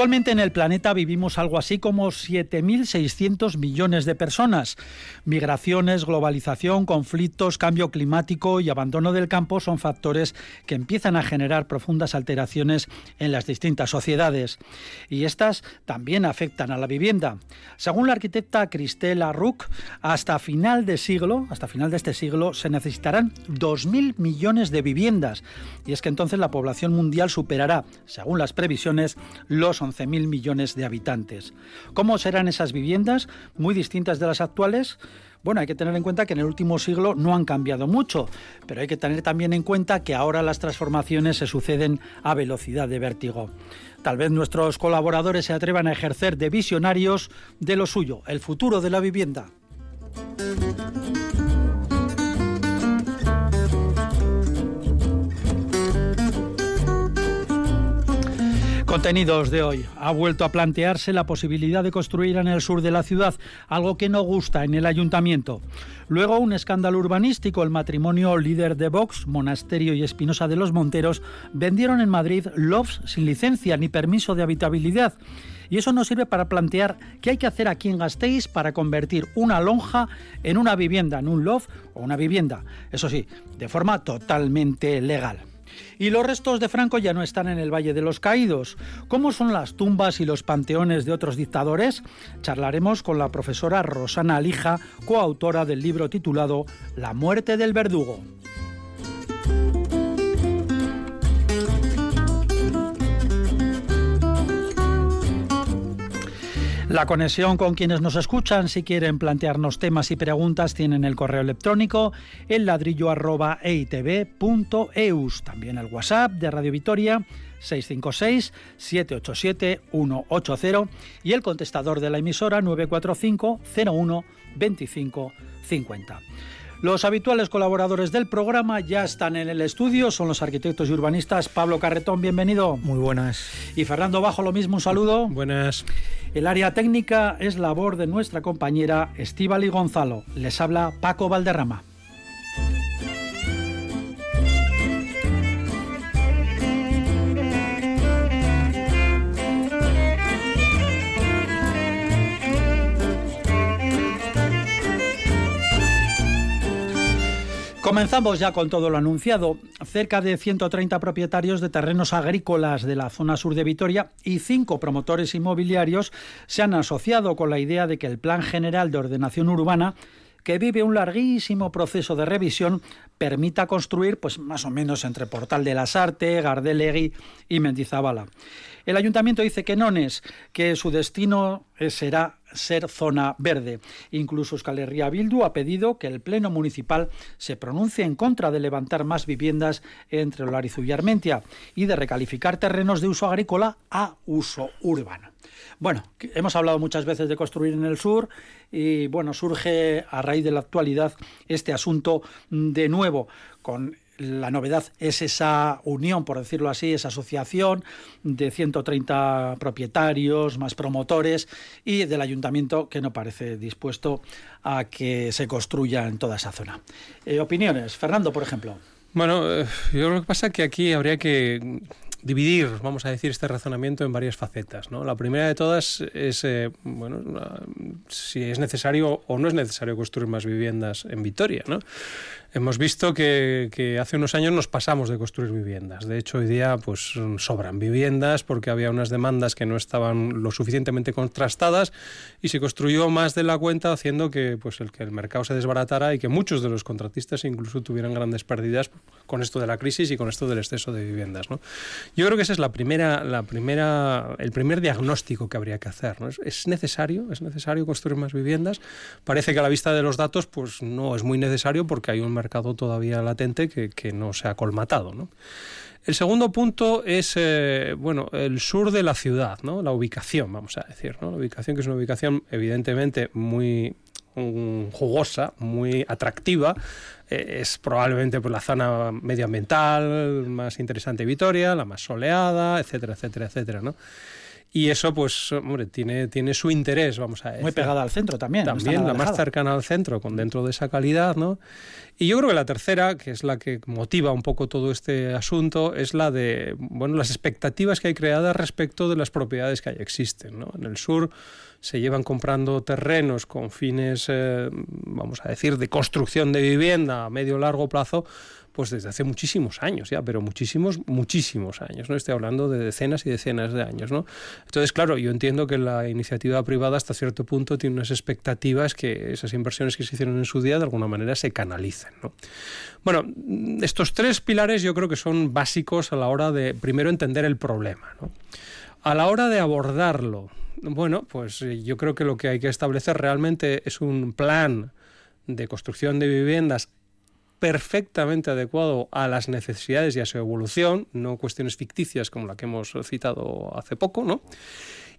Actualmente en el planeta vivimos algo así como 7.600 millones de personas. Migraciones, globalización, conflictos, cambio climático y abandono del campo son factores que empiezan a generar profundas alteraciones en las distintas sociedades. Y estas también afectan a la vivienda. Según la arquitecta Cristela Ruck, hasta final de siglo, hasta final de este siglo, se necesitarán 2.000 millones de viviendas. Y es que entonces la población mundial superará, según las previsiones, los 11.000 millones de habitantes. ¿Cómo serán esas viviendas? Muy distintas de las actuales. Bueno, hay que tener en cuenta que en el último siglo no han cambiado mucho, pero hay que tener también en cuenta que ahora las transformaciones se suceden a velocidad de vértigo. Tal vez nuestros colaboradores se atrevan a ejercer de visionarios de lo suyo, el futuro de la vivienda. Contenidos de hoy. Ha vuelto a plantearse la posibilidad de construir en el sur de la ciudad, algo que no gusta en el ayuntamiento. Luego un escándalo urbanístico. El matrimonio líder de Vox, Monasterio y Espinosa de los Monteros, vendieron en Madrid lofts sin licencia ni permiso de habitabilidad. Y eso nos sirve para plantear qué hay que hacer aquí en Gasteiz para convertir una lonja en una vivienda, en un loft o una vivienda. Eso sí, de forma totalmente legal. Y los restos de Franco ya no están en el Valle de los Caídos. ¿Cómo son las tumbas y los panteones de otros dictadores? Charlaremos con la profesora Rosana Alija, coautora del libro titulado La muerte del verdugo. La conexión con quienes nos escuchan, si quieren plantearnos temas y preguntas, tienen el correo electrónico el ladrillo también el WhatsApp de Radio Vitoria 656-787-180 y el contestador de la emisora 945 01 25 50. Los habituales colaboradores del programa ya están en el estudio, son los arquitectos y urbanistas. Pablo Carretón, bienvenido. Muy buenas. Y Fernando Bajo, lo mismo, un saludo. Buenas. El área técnica es labor de nuestra compañera Estíbal y Gonzalo. Les habla Paco Valderrama. Comenzamos ya con todo lo anunciado. Cerca de 130 propietarios de terrenos agrícolas de la zona sur de Vitoria y cinco promotores inmobiliarios se han asociado con la idea de que el Plan General de Ordenación Urbana que vive un larguísimo proceso de revisión, permita construir pues más o menos entre Portal de las Artes, Gardelegui y Mendizabala. El ayuntamiento dice que no es, que su destino será ser zona verde. Incluso Euskal Herria Bildu ha pedido que el Pleno Municipal se pronuncie en contra de levantar más viviendas entre Olarizu y Armentia y de recalificar terrenos de uso agrícola a uso urbano. Bueno, hemos hablado muchas veces de construir en el sur y bueno, surge a raíz de la actualidad este asunto de nuevo con la novedad es esa unión, por decirlo así, esa asociación de 130 propietarios, más promotores y del ayuntamiento que no parece dispuesto a que se construya en toda esa zona. Eh, opiniones, Fernando, por ejemplo. Bueno, eh, yo lo que pasa es que aquí habría que dividir, vamos a decir, este razonamiento en varias facetas. ¿no? La primera de todas es, eh, bueno, si es necesario o no es necesario construir más viviendas en Vitoria. ¿no? Hemos visto que, hace unos años nos pasamos de construir viviendas. De hecho, hoy día pues sobran viviendas porque había unas demandas que no estaban lo suficientemente contrastadas y se construyó más de la cuenta haciendo que pues el que el mercado se desbaratara y que muchos de los contratistas incluso tuvieran grandes pérdidas con esto de la crisis y con esto del exceso de viviendas. ¿no? Yo creo que ese es la primera, la primera, el primer diagnóstico que habría que hacer. ¿no? ¿Es, necesario, es necesario construir más viviendas. Parece que a la vista de los datos, pues no es muy necesario porque hay un mercado todavía latente que, no se ha colmatado. El segundo punto es eh, bueno, el sur de la ciudad, ¿no? la ubicación, vamos a decir. ¿no? La ubicación que es una ubicación evidentemente muy mm, jugosa, muy atractiva. Eh, es probablemente pues, la zona medioambiental más interesante de Vitoria, la más soleada, etcétera, etcétera, etcétera, ¿no? Y eso, pues, hombre, tiene, tiene su interés, vamos a decir. Muy pegada al centro también. También, la más cercana al centro, con dentro de esa calidad, ¿no? Y yo creo que la tercera, que es la que motiva un poco todo este asunto, es la de, bueno, las expectativas que hay creadas respecto de las propiedades que ahí existen, ¿no? En el sur se llevan comprando terrenos con fines, eh, vamos a decir, de construcción de vivienda a medio largo plazo, pues desde hace muchísimos años ya, pero muchísimos, muchísimos años, ¿no? Estoy hablando de decenas y decenas de años, ¿no? Entonces, claro, yo entiendo que la iniciativa privada hasta cierto punto tiene unas expectativas que esas inversiones que se hicieron en su día de alguna manera se canalicen, ¿no? Bueno, estos tres pilares yo creo que son básicos a la hora de, primero, entender el problema. A la hora de abordarlo, bueno, pues yo creo que lo que hay que establecer realmente es un plan de construcción de viviendas perfectamente adecuado a las necesidades y a su evolución, no cuestiones ficticias como la que hemos citado hace poco, ¿no?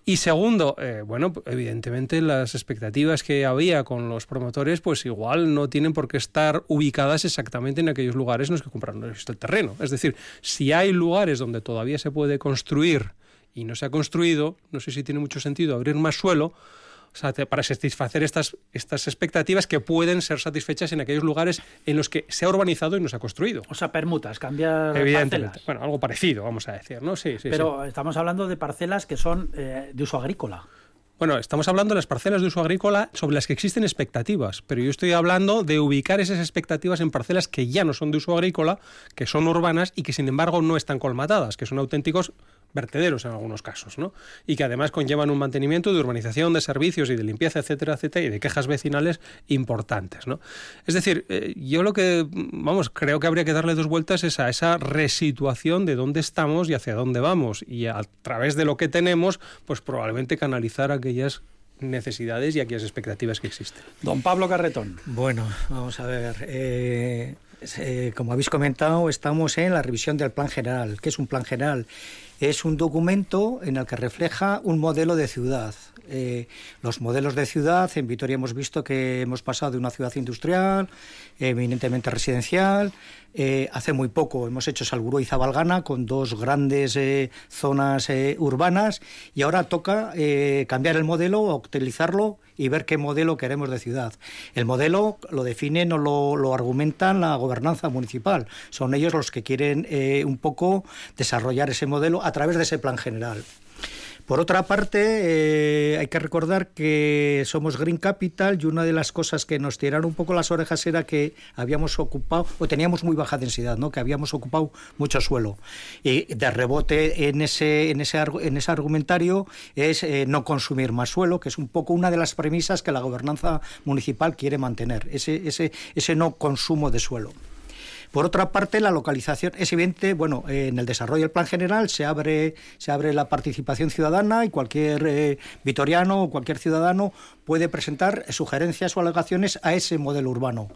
Y segundo, eh, bueno, evidentemente las expectativas que había con los promotores, pues igual no tienen por qué estar ubicadas exactamente en aquellos lugares en los que compraron el terreno. Es decir, si hay lugares donde todavía se puede construir y no se ha construido, no sé si tiene mucho sentido abrir más suelo, para satisfacer estas, estas expectativas que pueden ser satisfechas en aquellos lugares en los que se ha urbanizado y no se ha construido. O sea, permutas, cambiar Evidentemente. Bueno, algo parecido, vamos a decir, ¿no? Sí, sí. Pero estamos hablando de parcelas que son eh, de uso agrícola. Bueno, estamos hablando de las parcelas de uso agrícola sobre las que existen expectativas, pero yo estoy hablando de ubicar esas expectativas en parcelas que ya no son de uso agrícola, que son urbanas y que sin embargo no están colmatadas, que son auténticos vertederos en algunos casos, ¿no? Y que además conllevan un mantenimiento de urbanización, de servicios y de limpieza, etcétera, etcétera, y de quejas vecinales importantes, ¿no? Es decir, eh, yo lo que, vamos, creo que habría que darle dos vueltas es a esa resituación de dónde estamos y hacia dónde vamos, y a través de lo que tenemos, pues probablemente canalizar aquellas necesidades y aquellas expectativas que existen. Don Pablo Carretón. Bueno, vamos a ver. Eh, eh, como habéis comentado, estamos en la revisión del Plan General. ¿Qué es un Plan General? Es un documento en el que refleja un modelo de ciudad. Eh, los modelos de ciudad, en Vitoria hemos visto que hemos pasado de una ciudad industrial, eminentemente residencial, eh, hace muy poco hemos hecho Salburó y Zabalgana con dos grandes eh, zonas urbanas y ahora toca cambiar el modelo, utilizarlo y ver qué modelo queremos de ciudad. El modelo lo definen o lo, lo argumentan la gobernanza municipal. Son ellos los que quieren un poco desarrollar ese modelo a través de ese plan general. Por otra parte, eh, hay que recordar que somos Green Capital y una de las cosas que nos tiraron un poco las orejas era que habíamos ocupado, o teníamos muy baja densidad, ¿no? que habíamos ocupado mucho suelo. Y de rebote en ese, en ese, en ese argumentario es eh, no consumir más suelo, que es un poco una de las premisas que la gobernanza municipal quiere mantener, ese, ese, ese no consumo de suelo. Por otra parte, la localización es evidente, bueno, en el desarrollo del plan general se abre, se abre la participación ciudadana y cualquier eh, vitoriano o cualquier ciudadano puede presentar sugerencias o alegaciones a ese modelo urbano.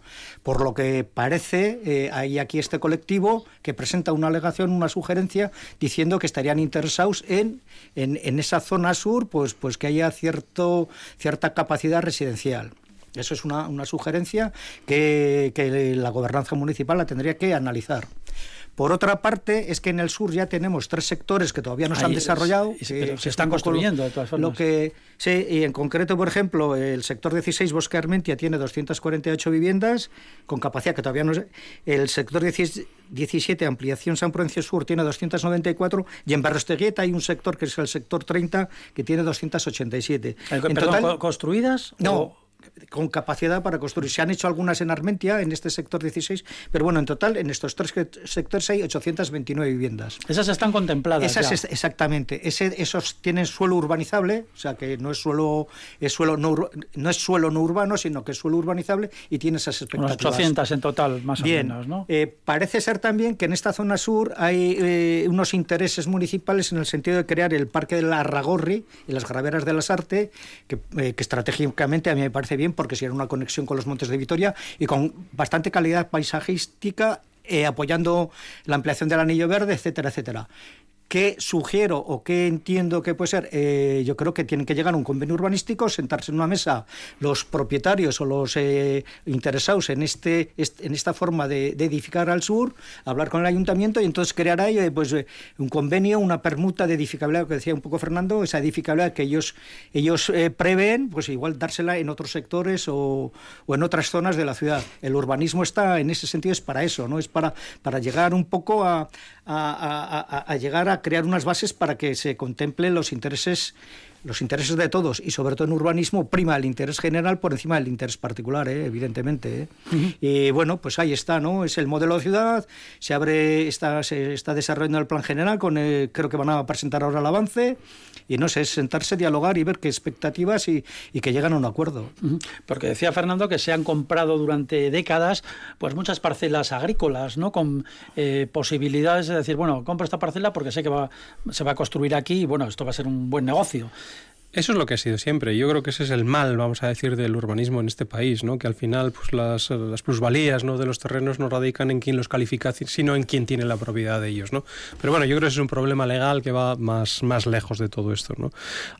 Por lo que parece, eh, hay aquí este colectivo que presenta una alegación, una sugerencia, diciendo que estarían interesados en, en, esa zona sur, pues, pues que haya cierto, cierta capacidad residencial. Eso es una, una sugerencia que, que la gobernanza municipal la tendría que analizar. Por otra parte, es que en el sur ya tenemos tres sectores que todavía no se han desarrollado. se están construyendo, de todas formas. Lo que, sí, y en concreto, por ejemplo, el sector 16, Bosque Armentia, tiene 248 viviendas con capacidad que todavía no es. El sector 17, Ampliación San Prudencio Sur, tiene 294. Y en Barrosteguieta hay un sector que es el sector 30, que tiene 287. ¿En total, ¿Construidas? No con capacidad para construir. Se han hecho algunas en Armentia, en este sector 16, pero bueno, en total en estos tres sectores hay 829 viviendas. Esas están contempladas. Esas exactamente. Ese, esos tienen suelo urbanizable, o sea que no es suelo, es suelo no, no es suelo no urbano, sino que es suelo urbanizable y tiene esas expectativas. 800 en total, más o menos, ¿no? Eh, parece ser también que en esta zona sur hay eh, unos intereses municipales en el sentido de crear el Parque de la Arragorri y las Graveras de las Arte, que, eh, que estratégicamente a mí me parece bien porque si era una conexión con los Montes de Vitoria y con bastante calidad paisajística, eh, apoyando la ampliación del anillo verde, etcétera, etcétera. ¿Qué sugiero o qué entiendo que puede ser? Eh, yo creo que tienen que llegar a un convenio urbanístico, sentarse en una mesa los propietarios o los eh, interesados en, este, en esta forma de, edificar al sur, hablar con el ayuntamiento y entonces crear ahí eh, pues, un convenio, una permuta de edificabilidad, que decía un poco Fernando, esa edificabilidad que ellos, ellos prevén, pues igual dársela en otros sectores o, o, en otras zonas de la ciudad. El urbanismo está en ese sentido, es para eso, ¿no? es para, para llegar un poco a, a llegar a crear unas bases para que se contemplen los intereses los intereses de todos y sobre todo en urbanismo prima el interés general por encima del interés particular, ¿eh? evidentemente. ¿eh? Y bueno, pues ahí está, ¿no? Es el modelo de ciudad, se abre, está, se está desarrollando el plan general, con creo que van a presentar ahora el avance y no sé, es sentarse, dialogar y ver qué expectativas y, que llegan a un acuerdo. Porque decía Fernando que se han comprado durante décadas pues muchas parcelas agrícolas, ¿no? Con eh, posibilidades de decir, bueno, compro esta parcela porque sé que va, se va a construir aquí y bueno, esto va a ser un buen negocio. Eso es lo que ha sido siempre. Yo creo que ese es el mal, vamos a decir, del urbanismo en este país, ¿no? Que al final, pues las, las plusvalías, ¿no? De los terrenos no radican en quién los califica, sino en quién tiene la propiedad de ellos, ¿no? Pero bueno, yo creo que ese es un problema legal que va más, más lejos de todo esto, ¿no?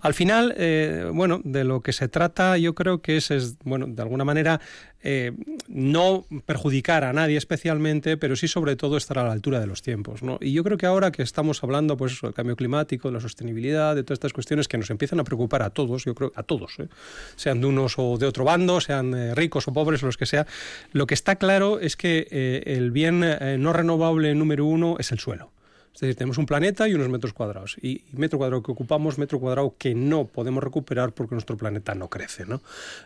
Al final, eh, bueno, de lo que se trata, yo creo que es, es bueno, de alguna manera, eh, no perjudicar a nadie especialmente, pero sí sobre todo estar a la altura de los tiempos. Y yo creo que ahora que estamos hablando pues, del cambio climático, de la sostenibilidad, de todas estas cuestiones que nos empiezan a preocupar a todos, yo creo a todos, ¿eh? sean de unos o de otro bando, sean eh, ricos o pobres los que sea, lo que está claro es que el bien no renovable número uno es el suelo. Es decir, tenemos un planeta y unos metros cuadrados. Y, metro cuadrado que ocupamos, metro cuadrado que no podemos recuperar porque nuestro planeta no crece. ¿no?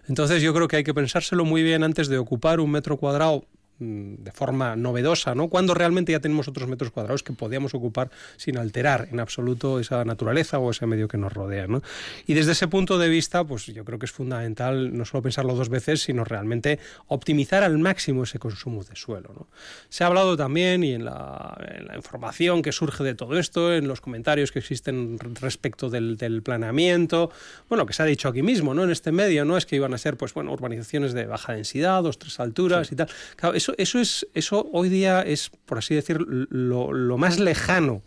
Entonces yo creo que hay que pensárselo muy bien antes de ocupar un metro cuadrado de forma novedosa, ¿no? Cuando realmente ya tenemos otros metros cuadrados que podíamos ocupar sin alterar en absoluto esa naturaleza o ese medio que nos rodea, ¿no? Y desde ese punto de vista, pues yo creo que es fundamental no solo pensarlo dos veces, sino realmente optimizar al máximo ese consumo de suelo, ¿no? Se ha hablado también y en la, información que surge de todo esto, en los comentarios que existen respecto del, del, planeamiento, bueno, que se ha dicho aquí mismo, ¿no? En este medio, ¿no? Es que iban a ser, pues bueno, urbanizaciones de baja densidad, dos, tres alturas y tal. Claro, eso eso, es, eso hoy día es, por así decir, lo, lo más lejano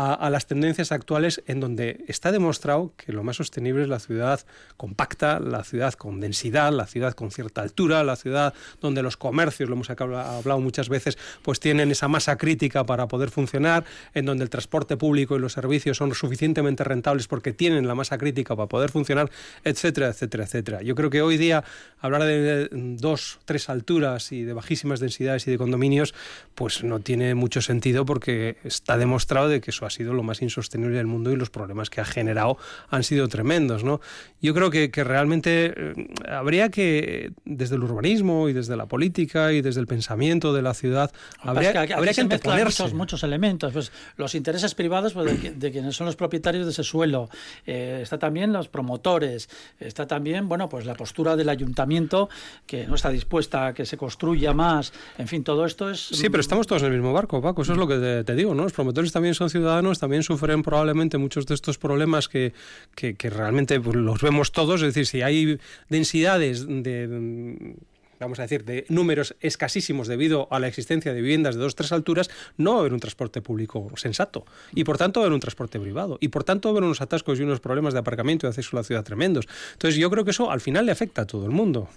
a, las tendencias actuales en donde está demostrado que lo más sostenible es la ciudad compacta, la ciudad con densidad, la ciudad con cierta altura, la ciudad donde los comercios, lo hemos hablado muchas veces, pues tienen esa masa crítica para poder funcionar, en donde el transporte público y los servicios son suficientemente rentables porque tienen la masa crítica para poder funcionar, etcétera, etcétera, etcétera. Yo creo que hoy día hablar de dos, tres alturas y de bajísimas densidades y de condominios, pues no tiene mucho sentido porque está demostrado de que eso ha sido lo más insostenible del mundo y los problemas que ha generado han sido tremendos. ¿no? Yo creo que, que realmente eh, habría que, desde el urbanismo y desde la política y desde el pensamiento de la ciudad, habría, que, habría que muchos, muchos, elementos. Pues, los intereses privados pues, de, quienes son los propietarios de ese suelo, eh, está también los promotores, está también bueno, pues la postura del ayuntamiento que no está dispuesta a que se construya más. En fin, todo esto es... Sí, pero estamos todos en el mismo barco, Paco. Eso es lo que te, te digo. ¿no? Los promotores también son ciudadanos también sufren probablemente muchos de estos problemas que, que, realmente pues, los vemos todos. Es decir, si hay densidades de vamos a decir, de números escasísimos debido a la existencia de viviendas de dos o tres alturas, no va a haber un transporte público sensato. Y por tanto va a haber un transporte privado. Y por tanto va a haber unos atascos y unos problemas de aparcamiento y acceso a la ciudad tremendos. Entonces yo creo que eso al final le afecta a todo el mundo.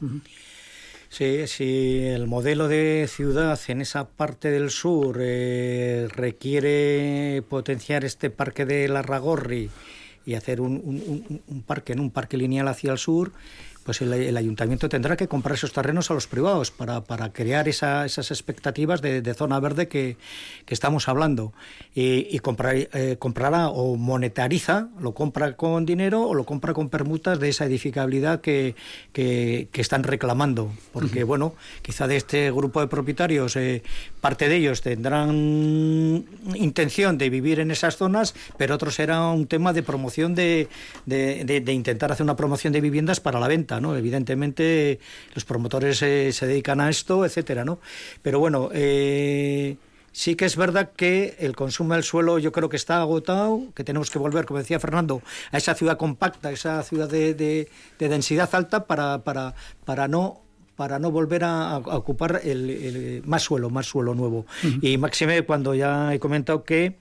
Sí, si el modelo de ciudad en esa parte del sur eh, requiere potenciar este parque de Larragorri y hacer un parque en un parque lineal hacia el sur, pues el, ayuntamiento tendrá que comprar esos terrenos a los privados para, para crear esas expectativas de, zona verde que, estamos hablando. Y, comprar, eh, comprará o monetariza, lo compra con dinero o lo compra con permutas de esa edificabilidad que, que, están reclamando. Porque, bueno, quizá de este grupo de propietarios, eh, parte de ellos tendrán intención de vivir en esas zonas, pero otros será un tema de promoción de, de intentar hacer una promoción de viviendas para la venta. Evidentemente los promotores eh, se dedican a esto, etcétera, ¿no? Pero bueno, eh, sí que es verdad que el consumo del suelo yo creo que está agotado, que tenemos que volver, como decía Fernando, a esa ciudad compacta, esa ciudad de, densidad alta para, para, para no para no volver a, ocupar el, más suelo, más suelo nuevo. Y máxime cuando ya he comentado que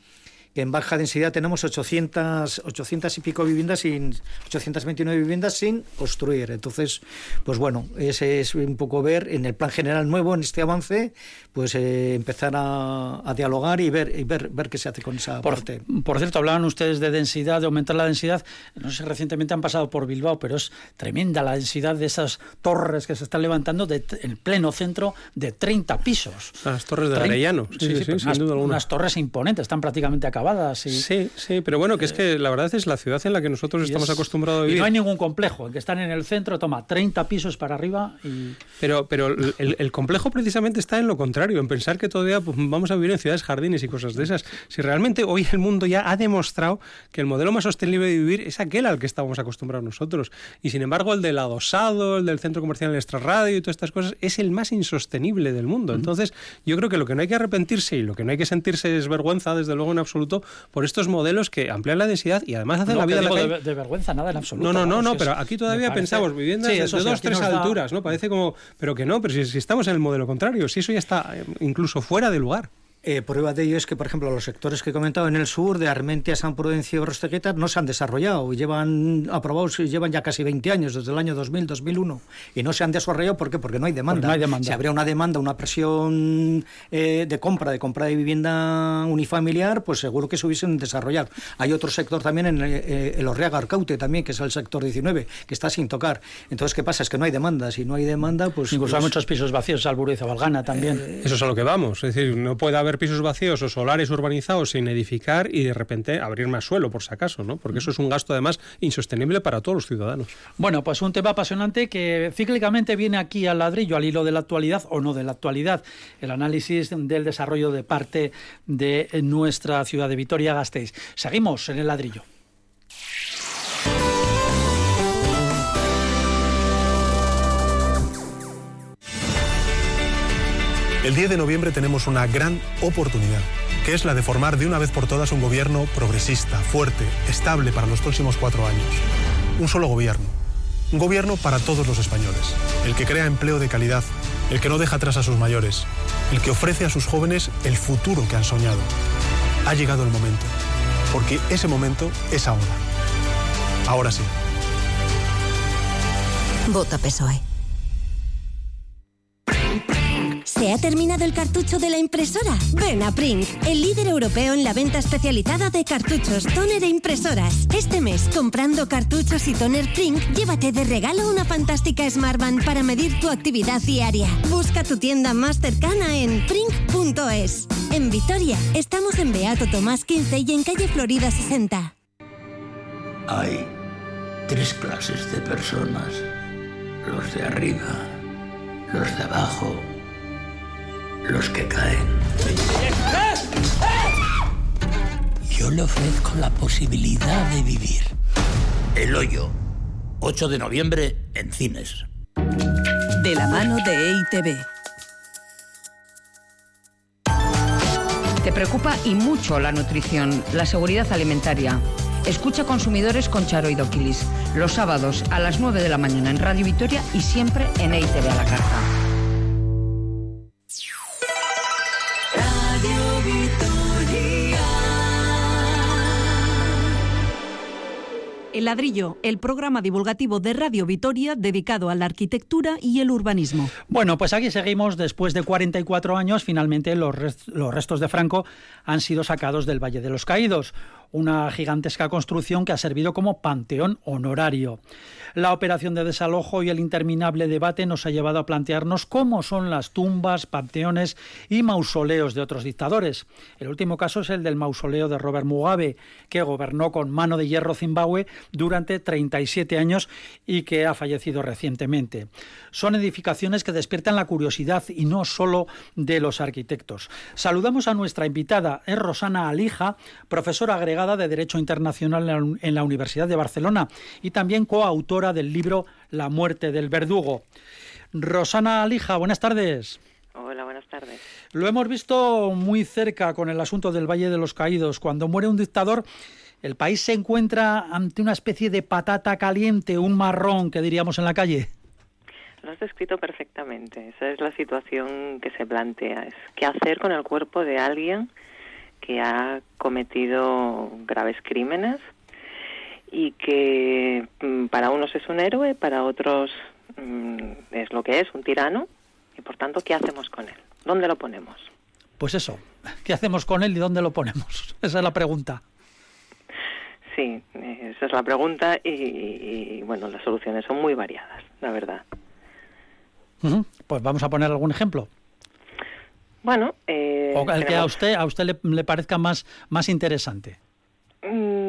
en baja densidad tenemos 800, 800 y pico viviendas sin 829 viviendas sin construir. Entonces, pues bueno, ese es un poco ver en el plan general nuevo, en este avance, pues eh, empezar a, dialogar y ver y ver, ver qué se hace con esa por, parte. Por cierto, hablaban ustedes de densidad, de aumentar la densidad. No sé, recientemente han pasado por Bilbao, pero es tremenda la densidad de esas torres que se están levantando de, en pleno centro de 30 pisos. Las torres de Arellano, sí, sí, sí, sin duda alguna. Unas torres imponentes, están prácticamente acabadas Sí, sí, pero bueno, que es que la verdad es la ciudad en la que nosotros estamos acostumbrados a vivir. Y no hay ningún complejo, el que están en el centro toma 30 pisos para arriba y... Pero, pero el, complejo precisamente está en lo contrario, en pensar que todavía pues, vamos a vivir en ciudades jardines y cosas de esas. Si realmente hoy el mundo ya ha demostrado que el modelo más sostenible de vivir es aquel al que estábamos acostumbrados nosotros. Y sin embargo, el del adosado, el del centro comercial en el extrarradio y todas estas cosas es el más insostenible del mundo. Entonces, yo creo que lo que no hay que arrepentirse y lo que no hay que sentirse es vergüenza, desde luego en absoluto, por estos modelos que amplían la densidad y además hacen la vida De, vergüenza, nada en absoluto. No, no, no, no, pero aquí todavía pensamos viviendas de dos, tres alturas, ¿no? Parece como, pero que no, pero si, si estamos en el modelo contrario, si eso ya está eh, incluso fuera de lugar. Eh, prueba de ello es que, por ejemplo, los sectores que he comentado en el sur, de Armentia, San Prudencio y Rostegueta, no se han desarrollado. Llevan aprobados llevan ya casi 20 años, desde el año 2000, 2001. Y no se han desarrollado, ¿por qué? Porque no hay demanda. no hay demanda. Si habría una demanda, una presión eh, de compra, de compra de vivienda unifamiliar, pues seguro que se hubiesen desarrollado. Hay otro sector también en eh, el Orreaga Arcaute, también, que es el sector 19, que está sin tocar. Entonces, ¿qué pasa? Es que no hay demanda. Si no hay demanda, pues... Incluso hay pues muchos pisos vacíos, Alburizo, Valgana también. Eso es a lo que vamos. Es decir, no puede haber pisos vacíos o solares urbanizados sin edificar y de repente abrir más suelo, por si acaso, ¿no? Porque eso es un gasto además insostenible para todos los ciudadanos. Bueno, pues un tema apasionante que cíclicamente viene aquí al ladrillo, al hilo de la actualidad o no de la actualidad, el análisis del desarrollo de parte de nuestra ciudad de Vitoria-Gasteiz. Seguimos en el ladrillo. El 10 de noviembre tenemos una gran oportunidad, que es la de formar de una vez por todas un gobierno progresista, fuerte, estable para los próximos cuatro años. Un solo gobierno. Un gobierno para todos los españoles. El que crea empleo de calidad, el que no deja atrás a sus mayores, el que ofrece a sus jóvenes el futuro que han soñado. Ha llegado el momento, porque ese momento es ahora. Ahora sí. Vota PSOE. ¿Se ha terminado el cartucho de la impresora? Ven a Print, el líder europeo en la venta especializada de cartuchos, toner e impresoras. Este mes, comprando cartuchos y toner Print, llévate de regalo una fantástica Smartband para medir tu actividad diaria. Busca tu tienda más cercana en print.es. En Vitoria, estamos en Beato Tomás 15 y en calle Florida 60. Hay tres clases de personas. Los de arriba, los de abajo los que caen. Yo le ofrezco la posibilidad de vivir. El hoyo, 8 de noviembre en cines. De la mano de EITB. Te preocupa y mucho la nutrición, la seguridad alimentaria. Escucha Consumidores con Charo y Doquilis, los sábados a las 9 de la mañana en Radio Victoria y siempre en EITV a la carta. El ladrillo, el programa divulgativo de Radio Vitoria dedicado a la arquitectura y el urbanismo. Bueno, pues aquí seguimos. Después de 44 años, finalmente los, los restos de Franco han sido sacados del Valle de los Caídos una gigantesca construcción que ha servido como panteón honorario. La operación de desalojo y el interminable debate nos ha llevado a plantearnos cómo son las tumbas, panteones y mausoleos de otros dictadores. El último caso es el del mausoleo de Robert Mugabe, que gobernó con mano de hierro Zimbabue durante 37 años y que ha fallecido recientemente. Son edificaciones que despiertan la curiosidad y no solo de los arquitectos. Saludamos a nuestra invitada, es Rosana Alija, profesora agregada de Derecho Internacional en la Universidad de Barcelona y también coautora del libro La muerte del verdugo. Rosana Alija, buenas tardes. Hola, buenas tardes. Lo hemos visto muy cerca con el asunto del Valle de los Caídos. Cuando muere un dictador, el país se encuentra ante una especie de patata caliente, un marrón que diríamos en la calle. Lo has descrito perfectamente. Esa es la situación que se plantea. Es qué hacer con el cuerpo de alguien que ha cometido graves crímenes y que mm, para unos es un héroe, para otros mm, es lo que es, un tirano, y por tanto, ¿qué hacemos con él? ¿Dónde lo ponemos? Pues eso, ¿qué hacemos con él y dónde lo ponemos? Esa es la pregunta. Sí, esa es la pregunta y, bueno, las soluciones son muy variadas, la verdad. Pues vamos a poner algún ejemplo. Bueno, eh, o el que a usted a usted le, parezca más más interesante. Mm,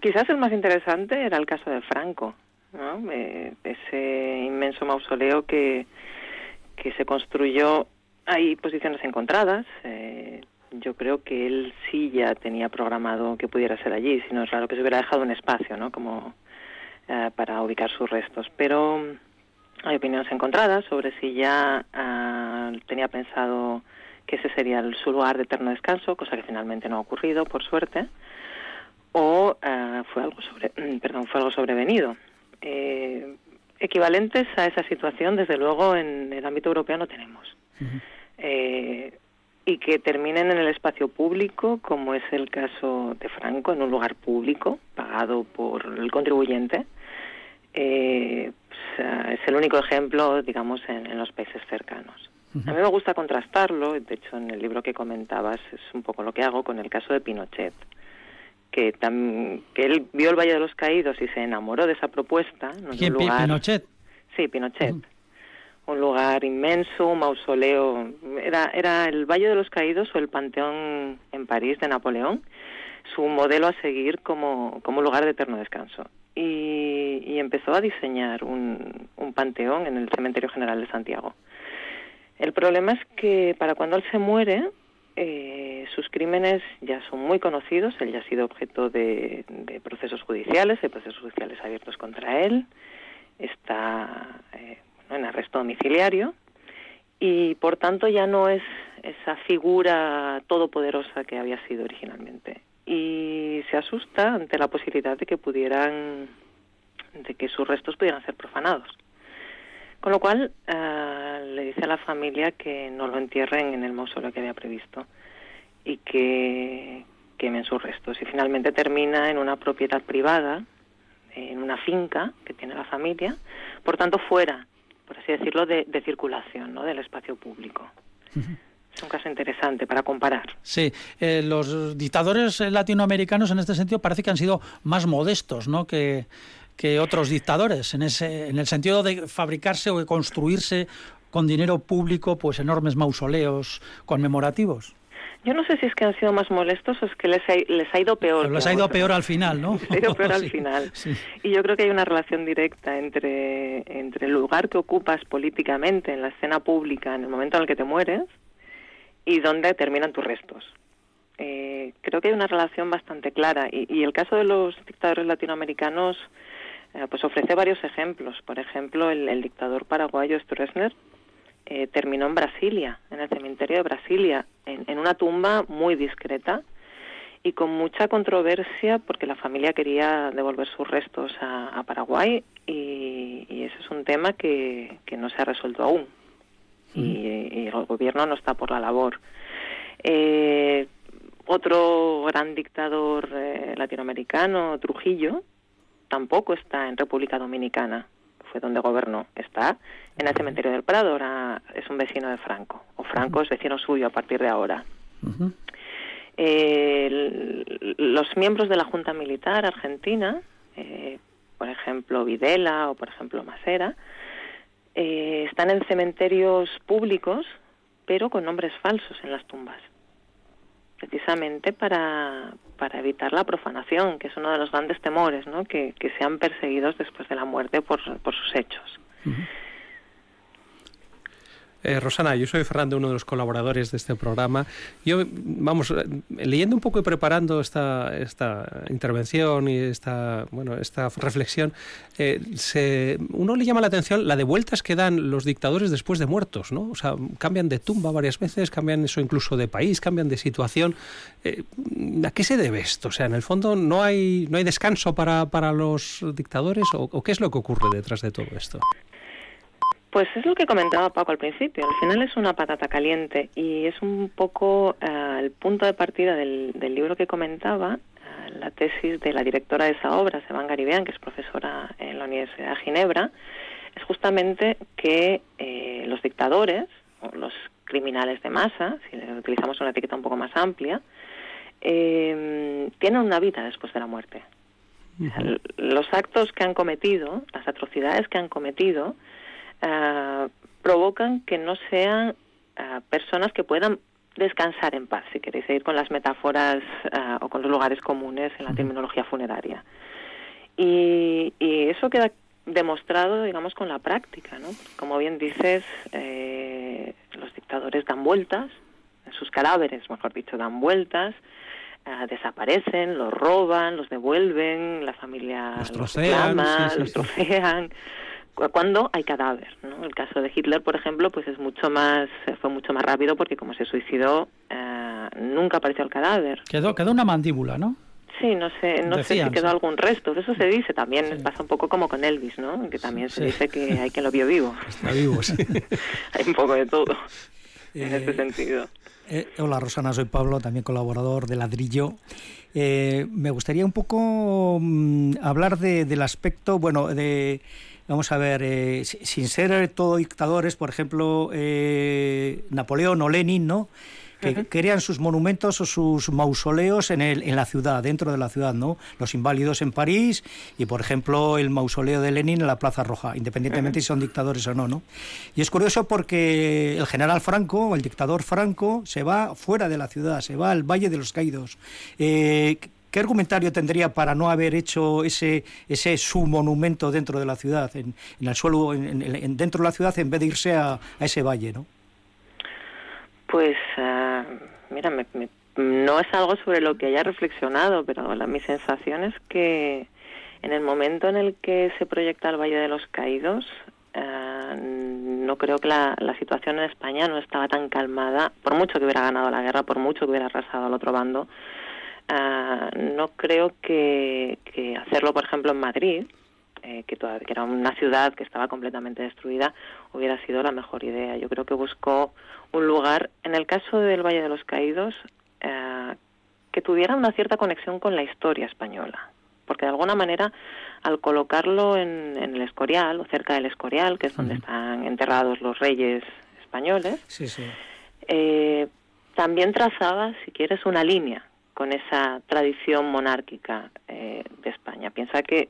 quizás el más interesante era el caso de Franco, ¿no? Eh, ese inmenso mausoleo que que se construyó. Hay posiciones encontradas. Eh, yo creo que él sí ya tenía programado que pudiera ser allí, si no es raro que se hubiera dejado un espacio, ¿no? Como eh, para ubicar sus restos. Pero hay opiniones encontradas sobre si ya ah, tenía pensado que ese sería su lugar de eterno descanso, cosa que finalmente no ha ocurrido, por suerte, o ah, fue algo sobre, perdón, fue algo sobrevenido. Eh, equivalentes a esa situación, desde luego, en el ámbito europeo no tenemos y que terminen en el espacio público, como es el caso de Franco, en un lugar público, pagado por el contribuyente, eh, es el único ejemplo, digamos, en, los países cercanos. A mí me gusta contrastarlo, de hecho en el libro que comentabas es un poco lo que hago con el caso de Pinochet, que, que él vio el Valle de los Caídos y se enamoró de esa propuesta. ¿Quién, Pinochet? Sí, Pinochet un lugar inmenso, un mausoleo. Era, era el Valle de los Caídos o el Panteón en París de Napoleón, su modelo a seguir como, como lugar de eterno descanso. Y, y empezó a diseñar un, un panteón en el Cementerio General de Santiago. El problema es que para cuando él se muere, eh, sus crímenes ya son muy conocidos, él ya ha sido objeto de, procesos judiciales, de procesos judiciales abiertos contra él, está eh, en arresto domiciliario. Y por tanto ya no es esa figura todopoderosa que había sido originalmente. Y se asusta ante la posibilidad de que pudieran de que sus restos pudieran ser profanados con lo cual eh, le dice a la familia que no lo entierren en el mausoleo que había previsto y que quemen sus restos y finalmente termina en una propiedad privada en una finca que tiene la familia por tanto fuera por así decirlo, de, circulación ¿no? del espacio público. Es un caso interesante para comparar. Sí, eh, los dictadores latinoamericanos en este sentido parece que han sido más modestos ¿no? que, que otros dictadores, en, ese, en el sentido de fabricarse o de construirse con dinero público pues enormes mausoleos conmemorativos. Yo no sé si es que han sido más molestos o es que les ha, les ha ido peor. les ha ido peor al final, ¿no? Les ha ido peor al final. Y yo creo que hay una relación directa entre, entre el lugar que ocupas políticamente en la escena pública en el momento en el que te mueres y dónde terminan tus restos. Eh, creo que hay una relación bastante clara y, el caso de los dictadores latinoamericanos eh, pues ofrece varios ejemplos. Por ejemplo, el, el dictador paraguayo Stroessner eh, terminó en Brasilia, en el cementerio de Brasilia, en, una tumba muy discreta y con mucha controversia porque la familia quería devolver sus restos a, Paraguay y, ese es un tema que, no se ha resuelto aún y, el gobierno no está por la labor. Eh, otro gran dictador eh, latinoamericano, Trujillo, tampoco está en República Dominicana fue donde gobernó, está en el cementerio del Prado, ahora es un vecino de Franco, o Franco es vecino suyo a partir de ahora. los miembros de la Junta Militar Argentina, eh, por ejemplo Videla o por ejemplo Masera, eh, están en cementerios públicos, pero con nombres falsos en las tumbas precisamente para, para evitar la profanación, que es uno de los grandes temores, ¿no? que, que sean perseguidos después de la muerte por, por sus hechos. Eh, Rosana, yo soy Fernando, uno de los colaboradores de este programa. Yo, vamos, eh, leyendo un poco y preparando esta, esta intervención y esta, bueno, esta reflexión, eh, uno le llama la atención la de vueltas que dan los dictadores después de muertos, ¿no? O sea, cambian de tumba varias veces, cambian eso incluso de país, cambian de situación. ¿A qué se debe esto? O sea, en el fondo, ¿no hay, no hay descanso para, para los dictadores o qué es lo que ocurre detrás de todo esto? Pues es lo que comentaba Paco al principio. Al final es una patata caliente y es un poco eh, el punto de partida del, libro que comentaba, eh, la tesis de la directora de esa obra, Seban Garibean, que es profesora en la Universidad de Ginebra, es justamente que eh, los dictadores, o los criminales de masa, si utilizamos una etiqueta un poco más amplia, tienen una vida después de la muerte. Los actos que han cometido, las atrocidades que han cometido, eh, provocan que no sean eh, personas que puedan descansar en paz, si queréis ir con las metáforas eh, o con los lugares comunes en la terminología funeraria. Y, eso queda demostrado, digamos, con la práctica, ¿no? Como bien dices, los dictadores dan vueltas, sus cadáveres, mejor dicho, dan vueltas, desaparecen, los roban, los devuelven, la familia los trocean, los trocean cuando hay cadáver. ¿no? El caso de Hitler, por ejemplo, pues es mucho más fue mucho más rápido porque como se suicidó eh, nunca apareció el cadáver. Quedó quedó una mandíbula, ¿no? Sí, no sé, no sé si quedó algún resto. De eso se dice también. Pasa un poco como con Elvis, ¿no? Que también se dice que hay quien lo vio vivo. Está vivo, sí. hay un poco de todo en este sentido. Eh, hola Rosana, soy Pablo, también colaborador de Ladrillo. Eh, me gustaría un poco mm, hablar del aspecto, bueno, de Vamos a ver, eh, sin ser todo dictadores, por ejemplo, eh, Napoleón o Lenin, ¿no? que querían sus monumentos o sus mausoleos en, el, en la ciudad, dentro de la ciudad, ¿no? Los inválidos en París y, por ejemplo, el mausoleo de Lenin en la Plaza Roja, independientemente si son dictadores o no, ¿no? Y es curioso porque el general Franco, el dictador Franco, se va fuera de la ciudad, se va al Valle de los Caídos. Eh, ¿Qué argumentario tendría para no haber hecho ese, ese su monumento dentro de la ciudad, en, el suelo, en, dentro de la ciudad, en vez de irse a, ese valle, no? Pues, uh, mira, no es algo sobre lo que haya reflexionado, pero la, mi sensación es que en el momento en el que se proyecta el Valle de los Caídos, uh, no creo que la, situación en España no estaba tan calmada, por mucho que hubiera ganado la guerra, por mucho que hubiera arrasado al otro bando, Ah, no creo que, hacerlo, por ejemplo, en Madrid, eh, que, que era una ciudad que estaba completamente destruida, hubiera sido la mejor idea. Yo creo que buscó un lugar, en el caso del Valle de los Caídos, eh, que tuviera una cierta conexión con la historia española. Porque de alguna manera, al colocarlo en, el Escorial, o cerca del Escorial, que es donde están enterrados los reyes españoles, eh, también trazaba, si quieres, una línea con esa tradición monárquica eh, de España. Piensa que,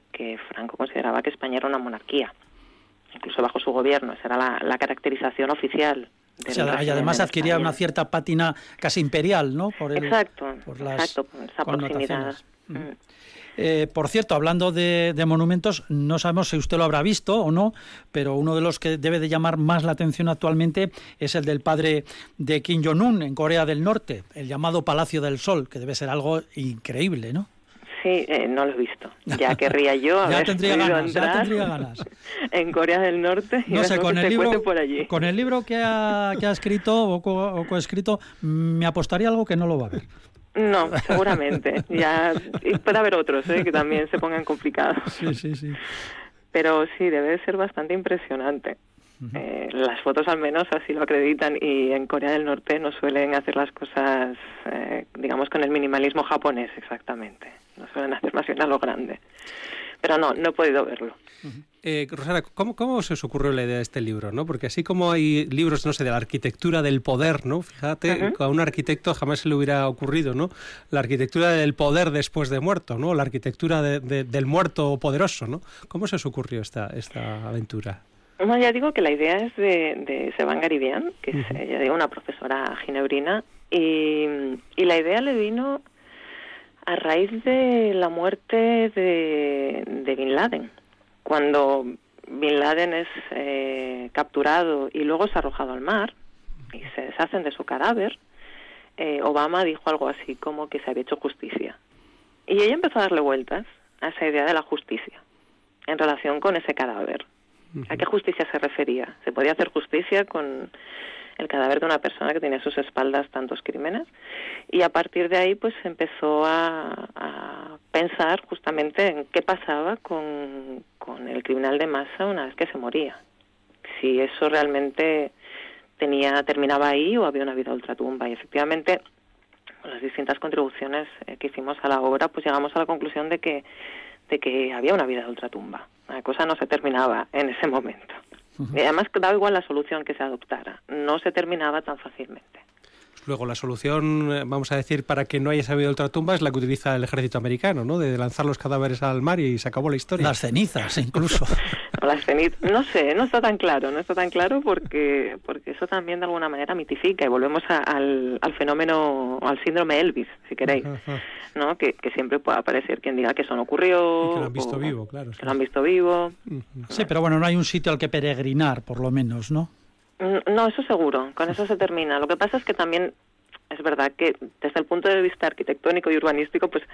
Franco consideraba que España era una monarquía, incluso bajo su gobierno, esa era la, caracterización oficial. y además adquiría una cierta pátina casi imperial, ¿no? Por exacto, por las exacto, esa proximidad. Mm. Eh, por cierto, hablando de, monumentos, no sabemos si usted lo habrá visto o no, pero uno de los que debe de llamar más la atención actualmente es el del padre de Kim Jong-un en Corea del Norte, el llamado Palacio del Sol, que debe ser algo increíble, ¿no? Sí, eh, no lo he visto. Ya querría yo ya tendría ganas, ya tendría ganas. En Corea del Norte. no sé, con el, libro, por allí. con el libro que ha, que ha escrito o, co, coescrito, me apostaría algo que no lo va a ver. No, seguramente. ya puede haber otros ¿eh? que también se pongan complicados. Sí, sí, sí. Pero sí, debe ser bastante impresionante. Eh, las fotos al menos así lo acreditan y en Corea del Norte no suelen hacer las cosas, eh, digamos, con el minimalismo japonés exactamente. No suelen hacer más bien a lo grande. Pero no, no he podido verlo. Eh, Rosana, ¿cómo, ¿cómo, se os ocurrió la idea de este libro? ¿no? Porque así como hay libros, no sé, de la arquitectura del poder, ¿no? Fíjate, a un arquitecto jamás se le hubiera ocurrido, ¿no? La arquitectura del poder después de muerto, ¿no? La arquitectura del muerto poderoso, ¿no? ¿Cómo se os ocurrió esta, esta aventura? No, ya digo que la idea es de, de Seban Garibian, que es una profesora ginebrina, y, y la idea le vino a raíz de la muerte de, de Bin Laden cuando Bin Laden es eh, capturado y luego es arrojado al mar y se deshacen de su cadáver, eh, Obama dijo algo así como que se había hecho justicia. Y ella empezó a darle vueltas a esa idea de la justicia en relación con ese cadáver. ¿A qué justicia se refería? ¿Se podía hacer justicia con el cadáver de una persona que tenía a sus espaldas tantos crímenes y a partir de ahí pues empezó a, pensar justamente en qué pasaba con, con, el criminal de masa una vez que se moría. si eso realmente tenía terminaba ahí o había una vida ultratumba. Y efectivamente, con las distintas contribuciones eh, que hicimos a la obra, pues llegamos a la conclusión de que, de que había una vida de ultratumba. La cosa no se terminaba en ese momento. Y además daba igual la solución que se adoptara, no se terminaba tan fácilmente. Luego, la solución, eh, vamos a decir, para que no haya sabido ultratumba es la que utiliza el ejército americano, ¿no? De lanzar los cadáveres al mar y se acabó la historia. Las cenizas, incluso. las cenizas, no sé, no está tan claro, no está tan claro porque, porque eso también de alguna manera mitifica y volvemos al, al, fenómeno, al síndrome Elvis, si queréis, ¿no? Que, siempre puede aparecer quien diga que eso no ocurrió. que lo han visto vivo, claro. Que lo han visto vivo. Sí, pero bueno, no hay un sitio al que peregrinar, por lo menos, ¿no? No, eso seguro, con eso se termina. Lo que pasa es que también es verdad que desde el punto de vista arquitectónico y urbanístico, pues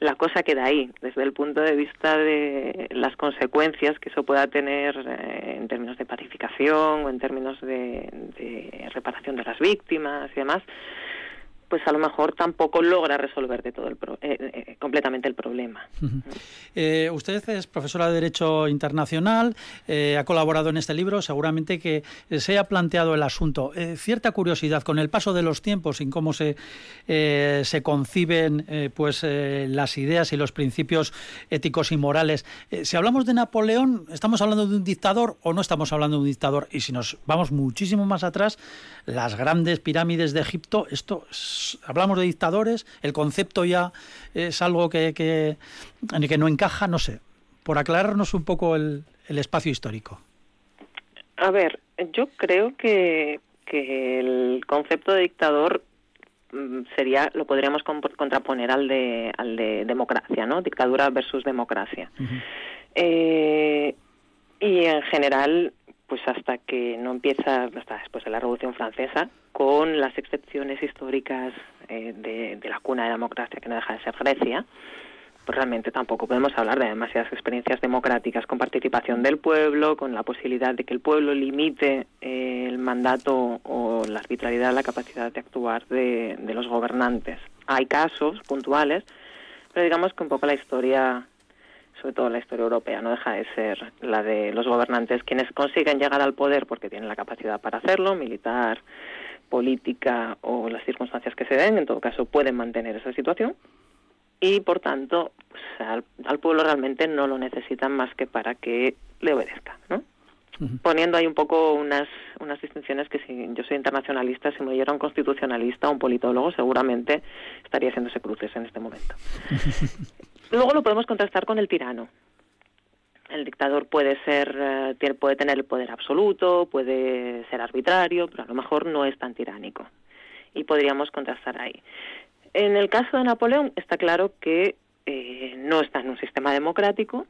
la cosa queda ahí, desde el punto de vista de las consecuencias que eso pueda tener eh, en términos de pacificación o en términos de reparación de las víctimas y demás pues a lo mejor tampoco logra resolver de todo el eh, eh, completamente el problema. Eh, usted es profesora de Derecho Internacional, ha colaborado en este libro, seguramente que se ha planteado el asunto. cierta curiosidad con el paso de los tiempos en cómo se, se conciben pues las ideas y los principios éticos y morales. si hablamos de Napoleón, ¿estamos hablando de un dictador o no estamos hablando de un dictador? Y si nos vamos muchísimo más atrás, las grandes pirámides de Egipto, esto hablamos de dictadores, el concepto ya es algo que, que, en el que no encaja, no sé, por aclararnos un poco el, espacio histórico. A ver, yo creo que, que el concepto de dictador mm, sería lo podríamos contraponer al de al de democracia no dictadura versus democracia. Eh, y en general pues hasta que no empieza, hasta después de la Revolución Francesa, con las excepciones históricas eh, de, la cuna de democracia que no deja de ser Grecia, pues realmente tampoco podemos hablar de demasiadas experiencias democráticas con participación del pueblo, con la posibilidad de que el pueblo limite eh, el mandato o la arbitrariedad, la capacidad de actuar de, de los gobernantes. Hay casos puntuales, pero digamos que un poco la historia sobre todo la historia europea, no deja de ser la de los gobernantes quienes consiguen llegar al poder porque tienen la capacidad para hacerlo, militar, política o las circunstancias que se den, en todo caso pueden mantener esa situación y por tanto pues, al, pueblo realmente no lo necesitan más que para que le obedezca, ¿no? Poniendo ahí un poco unas, unas distinciones que si yo soy internacionalista, si me oyera un constitucionalista o un politólogo, seguramente estaría haciéndose cruces en este momento. Luego lo podemos contrastar con el tirano. El dictador puede ser, eh, puede tener el poder absoluto, puede ser arbitrario, pero a lo mejor no es tan tiránico. Y podríamos contrastar ahí. En el caso de Napoleón está claro que eh, no está en un sistema democrático,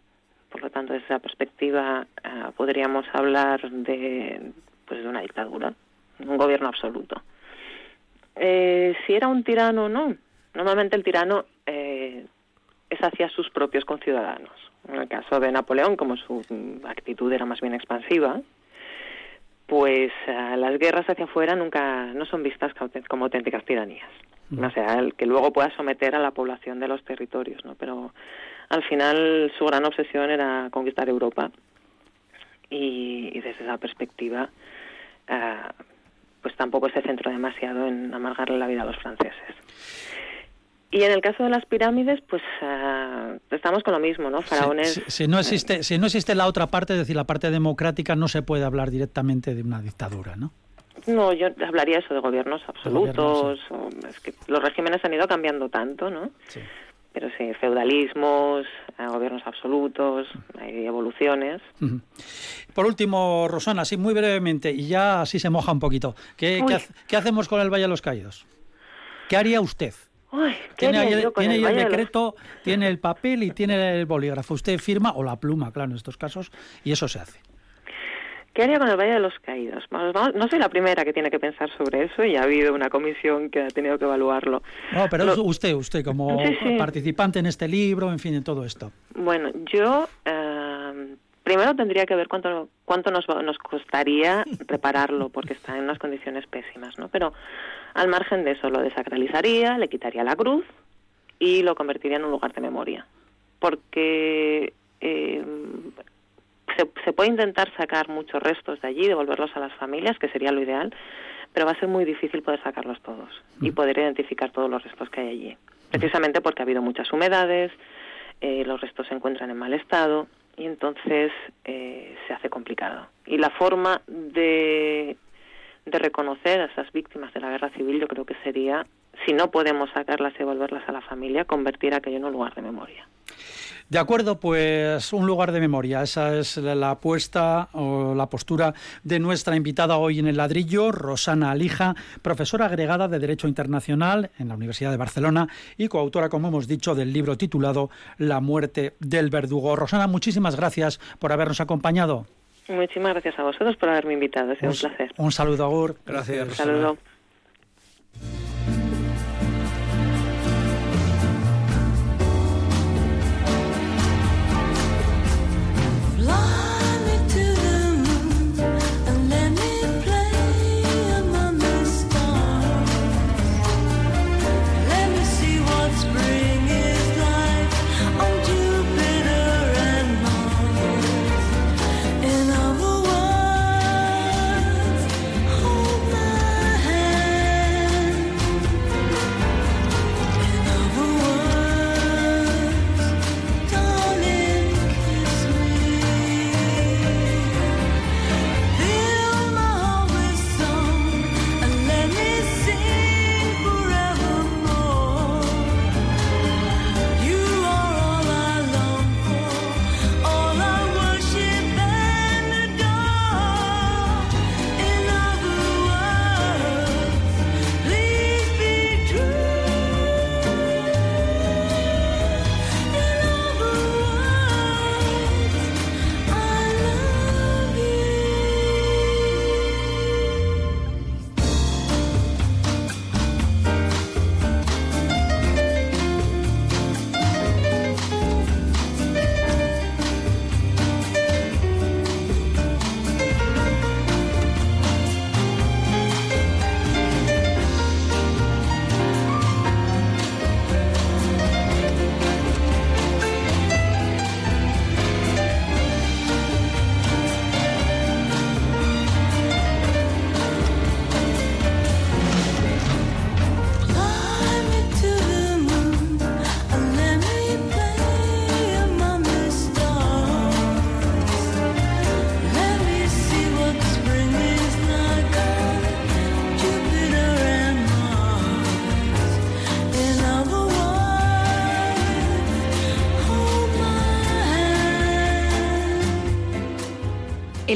por lo tanto, desde esa perspectiva eh, podríamos hablar de, pues, de una dictadura, un gobierno absoluto. si era un tirano o no, normalmente el tirano es hacia sus propios conciudadanos. En el caso de Napoleón, como su actitud era más bien expansiva, pues eh, las guerras hacia afuera nunca no son vistas como auténticas tiranías. O sea, el que luego pueda someter a la población de los territorios, ¿no? Pero al final su gran obsesión era conquistar Europa y, desde esa perspectiva eh, pues tampoco se centró demasiado en amargarle la vida a los franceses. Y en el caso de las pirámides, pues uh, estamos con lo mismo, ¿no? Faraones. Si, no existe, si no existe la otra parte, es decir, la parte democrática, no se puede hablar directamente de una dictadura, ¿no? No, yo hablaría eso de gobiernos absolutos. es que los regímenes han ido cambiando tanto, ¿no? Sí. Pero sí, feudalismos, eh, gobiernos absolutos, hay evoluciones. Por último, Rosana, así muy brevemente, y ya así se moja un poquito. ¿Qué, ¿qué hacemos con el Valle de los Caídos? ¿Qué haría usted? tiene ahí, el, decreto, tiene el papel y tiene el bolígrafo. Usted firma, o la pluma, claro, en estos casos, y eso se hace. ¿Qué haría con el Valle de los Caídos? no soy la primera que tiene que pensar sobre eso y ha habido una comisión que ha tenido que evaluarlo. No, pero usted, usted como participante en este libro, en fin, en todo esto. Bueno, yo eh, primero tendría que ver cuánto, cuánto nos, nos costaría repararlo, porque está en unas condiciones pésimas, ¿no? Pero al margen de eso, lo desacralizaría, le quitaría la cruz y lo convertiría en un lugar de memoria. Porque eh, se, se puede intentar sacar muchos restos de allí, devolverlos a las familias, que sería lo ideal, pero va a ser muy difícil poder sacarlos todos y poder identificar todos los restos que hay allí. Precisamente porque ha habido muchas humedades, eh, los restos se encuentran en mal estado y entonces eh, se hace complicado. Y la forma de, de reconocer a esas víctimas de la guerra civil yo creo que sería, si no podemos sacarlas y devolverlas a la familia, convertir aquello en un lugar de memoria. De acuerdo, pues un lugar de memoria. Esa es la apuesta o la postura de nuestra invitada hoy en el ladrillo, Rosana Alija, profesora agregada de Derecho Internacional en la Universidad de Barcelona y coautora, como hemos dicho, del libro titulado La muerte del verdugo. Rosana, muchísimas gracias por habernos acompañado. Muchísimas gracias a vosotros por haberme invitado. Ha sido un, placer. Un saludo, Agur. Gracias. Un saludo.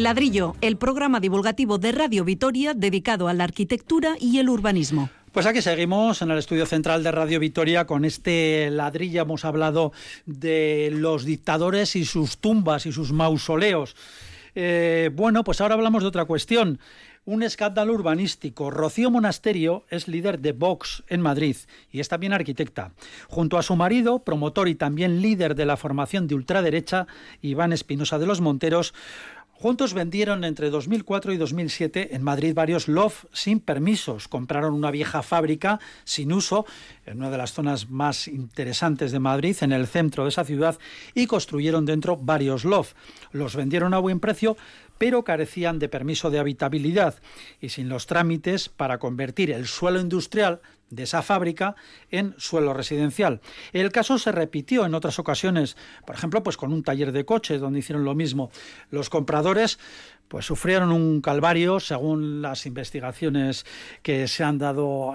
Ladrillo, el programa divulgativo de Radio Vitoria dedicado a la arquitectura y el urbanismo. Pues aquí seguimos en el estudio central de Radio Vitoria con este ladrillo. Hemos hablado de los dictadores y sus tumbas y sus mausoleos. Eh, bueno, pues ahora hablamos de otra cuestión. Un escándalo urbanístico. Rocío Monasterio es líder de Vox en Madrid y es también arquitecta. Junto a su marido, promotor y también líder de la formación de ultraderecha, Iván Espinosa de los Monteros, Juntos vendieron entre 2004 y 2007 en Madrid varios loft sin permisos. Compraron una vieja fábrica sin uso en una de las zonas más interesantes de Madrid, en el centro de esa ciudad, y construyeron dentro varios loft. Los vendieron a buen precio, pero carecían de permiso de habitabilidad y sin los trámites para convertir el suelo industrial de esa fábrica en suelo residencial. El caso se repitió en otras ocasiones, por ejemplo, pues con un taller de coches donde hicieron lo mismo. Los compradores pues sufrieron un calvario según las investigaciones que se han dado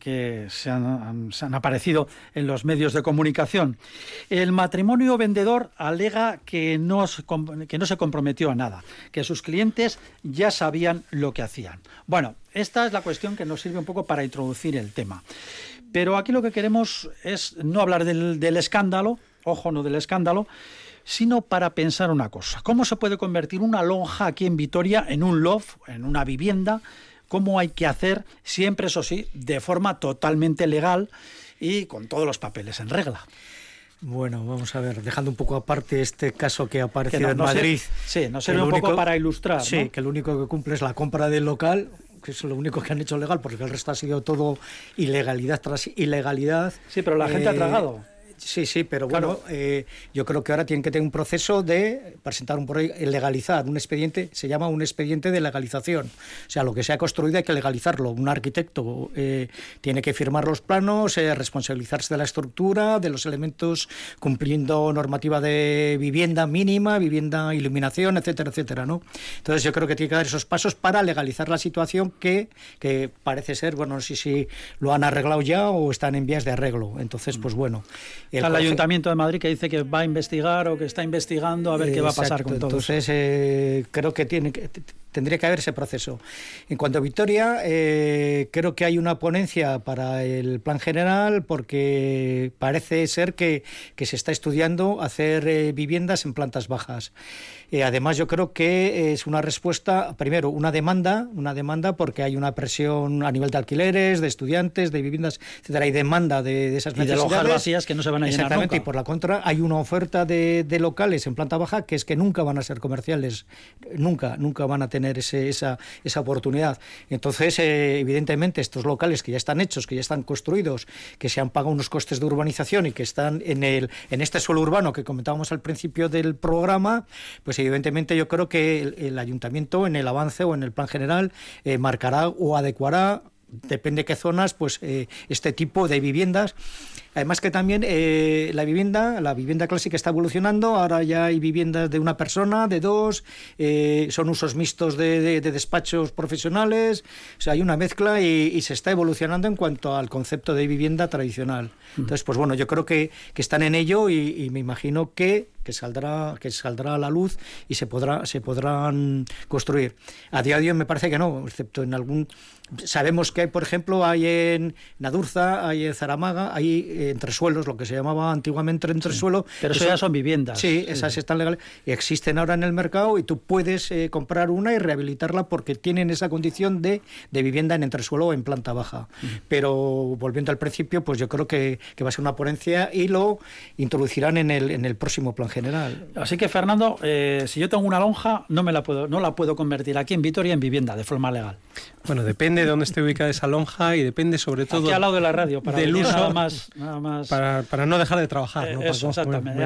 que se han, aparecido en los medios de comunicación. El matrimonio vendedor alega que no, que no se comprometió a nada, que sus clientes ya sabían lo que hacían. Bueno, esta es la cuestión que nos sirve un poco para introducir el tema. Pero aquí lo que queremos es no hablar del escándalo, ojo, no del escándalo, sino para pensar una cosa. ¿Cómo se puede convertir una lonja aquí en Vitoria en un loft, en una vivienda? ¿Cómo hay que hacer, siempre eso sí, de forma totalmente legal y con todos los papeles en regla? Bueno, vamos a ver, dejando un poco aparte este caso que ha aparecido en Madrid. sí, no sirve un poco para ilustrar. Sí, que lo único que cumple es la compra del local, que es lo único que han hecho legal, porque el resto ha sido todo ilegalidad tras ilegalidad. Sí, pero la gente ha tragado. Sí, sí, pero bueno, eh, yo creo que ahora tienen que tener un proceso de presentar un legalizar un expediente, se llama un expediente de legalización. O sea, lo que se ha construido hay que legalizarlo. Un arquitecto eh, tiene que firmar los planos, eh, responsabilizarse de la estructura, de los elementos, cumpliendo normativa de vivienda mínima, vivienda, iluminación, etcétera, etcétera, ¿no? Entonces yo creo que tiene que dar esos pasos para legalizar la situación que, que parece ser, bueno, no sé si lo han arreglado ya o están en vías de arreglo. Entonces, pues bueno. El, el Ayuntamiento de Madrid que dice que va a investigar o que está investigando a ver qué va a pasar con todo Entonces, eh, creo que tiene que tendría que haber ese proceso. En cuanto a Victoria, eh, creo que hay una ponencia para el plan general porque parece ser que, se está estudiando hacer eh, viviendas en plantas bajas. Eh, además, yo creo que es una respuesta, primero, una demanda, una demanda porque hay una presión a nivel de alquileres, de estudiantes, de viviendas, etcétera, hay demanda de, esas necesidades. Y de vacías que no se van a llenar Exactamente, y por la contra hay una oferta de, de locales en planta baja que es que nunca van a ser comerciales, nunca, nunca van a tener esa, esa oportunidad. Entonces, eh, evidentemente, estos locales que ya están hechos, que ya están construidos, que se han pagado unos costes de urbanización y que están en, el, en este suelo urbano que comentábamos al principio del programa, pues evidentemente yo creo que el, ayuntamiento en el avance o en el plan general eh, marcará o adecuará depende de qué zonas, pues eh, este tipo de viviendas Además que también eh, la vivienda, la vivienda clásica está evolucionando, ahora ya hay viviendas de una persona, de dos, eh, son usos mixtos de, despachos profesionales, o sea, hay una mezcla y, se está evolucionando en cuanto al concepto de vivienda tradicional. Entonces, pues bueno, yo creo que, están en ello y, me imagino que, que, saldrá, que saldrá a la luz y se, podrá, se podrán construir. A día de hoy me parece que no, excepto en algún Sabemos que, por ejemplo, hay en Nadurza, hay en Zaramaga, hay entresuelos, lo que se llamaba antiguamente entresuelo. pero eso ya son viviendas. Sí, esas están legales y existen ahora en el mercado y tú puedes eh, comprar una y rehabilitarla porque tienen esa condición de, de vivienda en entresuelo o en planta baja. Pero volviendo al principio, pues yo creo que, que, va a ser una ponencia y lo introducirán en el, en el próximo plan general. Así que, Fernando, eh, si yo tengo una lonja, no, me la puedo, no la puedo convertir aquí en Vitoria en vivienda de forma legal. Bueno, depende de dónde esté ubicada esa lonja y depende sobre todo... Aquí al lado de la radio, para del uso, nada más, nada más... Para, para, no dejar de trabajar. ¿no? Eh, eso, exactamente.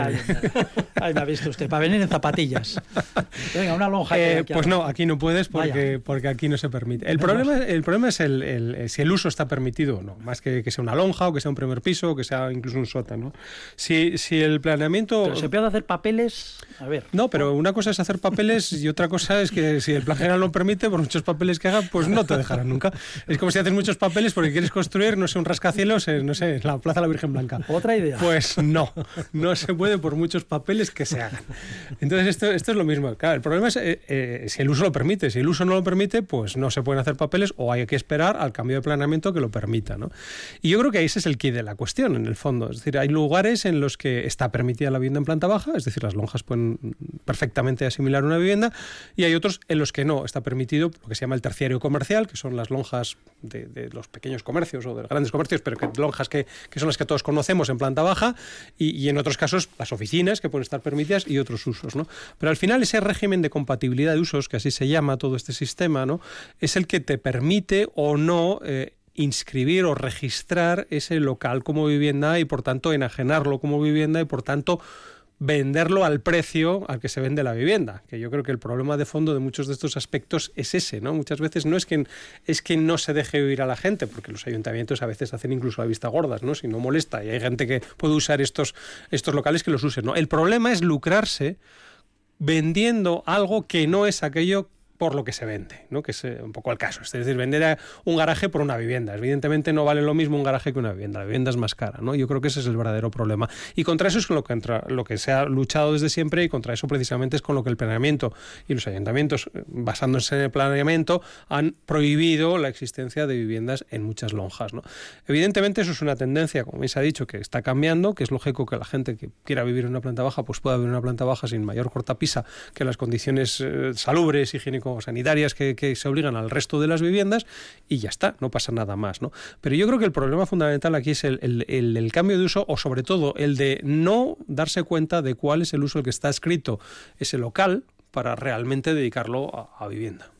Ahí, me ha visto usted, para venir en zapatillas. Venga, una lonja. Eh, pues no, aquí no puedes porque, porque aquí no se permite. El problema, el problema es el, el, si el uso está permitido o no, más que que sea una lonja o que sea un primer piso o que sea incluso un sótano. Si, si el planeamiento... Pero se puede hacer papeles... A ver. No, pero una cosa es hacer papeles y otra cosa es que si el plan general lo permite, por muchos papeles que haga, pues no te dejarán nunca. Es como si haces muchos papeles porque quieres construir, no sé, un rascacielos, en, no sé, la Plaza de la Virgen Blanca. Otra idea. Pues no, no se puede por muchos papeles que se hagan. Entonces esto, esto es lo mismo. Claro, el problema es eh, eh, si el uso lo permite. Si el uso no lo permite, pues no se pueden hacer papeles o hay que esperar al cambio de planeamiento que lo permita. ¿no? Y yo creo que ese es el quid de la cuestión, en el fondo. Es decir, hay lugares en los que está permitida la vivienda en planta baja, es decir, las lonjas pueden perfectamente asimilar una vivienda, y hay otros en los que no está permitido lo que se llama el terciario comercial, que son las lonjas de, los pequeños comercios o de los grandes comercios, pero que lonjas que, son las que todos conocemos en planta baja, y, en otros casos las oficinas que pueden estar permitidas y otros usos. ¿no? Pero al final ese régimen de compatibilidad de usos, que así se llama todo este sistema, ¿no? es el que te permite o no eh, inscribir o registrar ese local como vivienda y por tanto enajenarlo como vivienda y por tanto venderlo al precio al que se vende la vivienda, que yo creo que el problema de fondo de muchos de estos aspectos es ese, ¿no? Muchas veces no es que es que no se deje vivir a la gente, porque los ayuntamientos a veces hacen incluso la vista gordas, ¿no? Si no molesta y hay gente que puede usar estos estos locales que los usen, ¿no? El problema es lucrarse vendiendo algo que no es aquello por lo que se vende, ¿no? que es eh, un poco el caso. Es decir, vender un garaje por una vivienda. Evidentemente no vale lo mismo un garaje que una vivienda. La vivienda es más cara. ¿no? Yo creo que ese es el verdadero problema. Y contra eso es con lo que, entra, lo que se ha luchado desde siempre y contra eso precisamente es con lo que el planeamiento y los ayuntamientos, eh, basándose en el planeamiento, han prohibido la existencia de viviendas en muchas lonjas. ¿no? Evidentemente eso es una tendencia, como se ha dicho, que está cambiando, que es lógico que la gente que quiera vivir en una planta baja pues pueda vivir en una planta baja sin mayor cortapisa que las condiciones eh, salubres, higiénico sanitarias que, se obligan al resto de las viviendas y ya está, no pasa nada más. ¿no? Pero yo creo que el problema fundamental aquí es el, cambio de uso o sobre todo el de no darse cuenta de cuál es el uso el que está escrito ese local para realmente dedicarlo a, vivienda.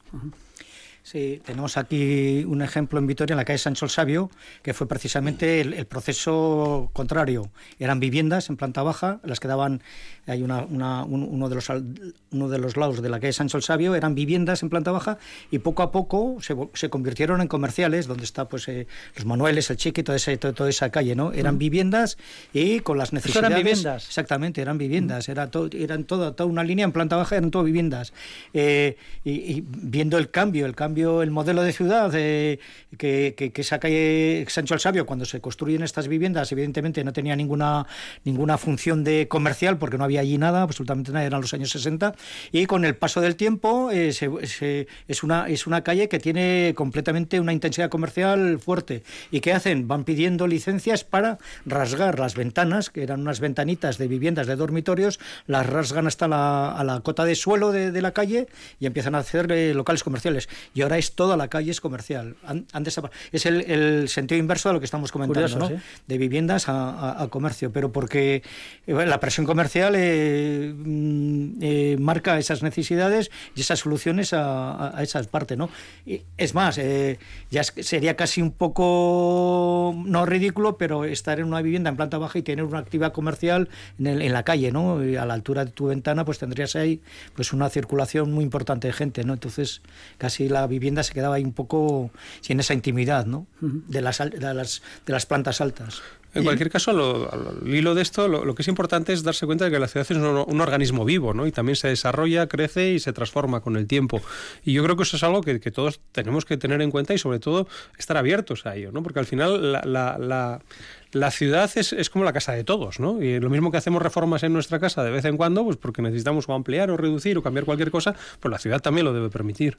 Sí, tenemos aquí un ejemplo en Vitoria, en la calle Sancho el Sabio, que fue precisamente el, proceso contrario. Eran viviendas en planta baja, las que daban, hay una, uno, de los, uno de los lados de la calle Sancho el Sabio, eran viviendas en planta baja y poco a poco se, se convirtieron en comerciales, donde está pues eh, los Manueles, el Chiqui, toda esa, toda esa calle, ¿no? Eran viviendas y con las necesidades... eran viviendas? Exactamente, eran viviendas, era eran toda, toda una línea en planta baja, eran todo viviendas. Eh, y viendo el cambio, el cambio el modelo de ciudad, que, que, esa calle Sancho el Sabio, cuando se construyen estas viviendas, evidentemente no tenía ninguna, ninguna función de comercial, porque no había allí nada, absolutamente nada, eran los años 60, y con el paso del tiempo eh, es, una, es una calle que tiene completamente una intensidad comercial fuerte. ¿Y qué hacen? Van pidiendo licencias para rasgar las ventanas, que eran unas ventanitas de viviendas de dormitorios, las rasgan hasta la, a la cota de suelo de, la calle y empiezan a hacer eh, locales comerciales. Y ahora es toda la calle es comercial. es el, sentido inverso de lo que estamos comentando, ¿no? De viviendas a, comercio, pero porque eh, la presión comercial eh, mm, eh, marca esas necesidades y esas soluciones a, esas partes, ¿no? es más, ya sería casi un poco no ridículo, pero estar en una vivienda en planta baja y tener una actividad comercial en, la calle, ¿no? a la altura de tu ventana, pues tendrías ahí pues una circulación muy importante de gente, ¿no? Entonces, casi la vivienda se quedaba ahí un poco sin esa intimidad ¿no? de, las, de, las, de las plantas altas. En cualquier caso, al hilo de esto, lo, que es importante es darse cuenta de que la ciudad es un, organismo vivo, ¿no? Y también se desarrolla, crece y se transforma con el tiempo. Y yo creo que eso es algo que, todos tenemos que tener en cuenta y sobre todo estar abiertos a ello, ¿no? Porque al final la la ciudad es, es, como la casa de todos, ¿no? Y lo mismo que hacemos reformas en nuestra casa de vez en cuando, pues porque necesitamos o ampliar o reducir o cambiar cualquier cosa, pues la ciudad también lo debe permitir.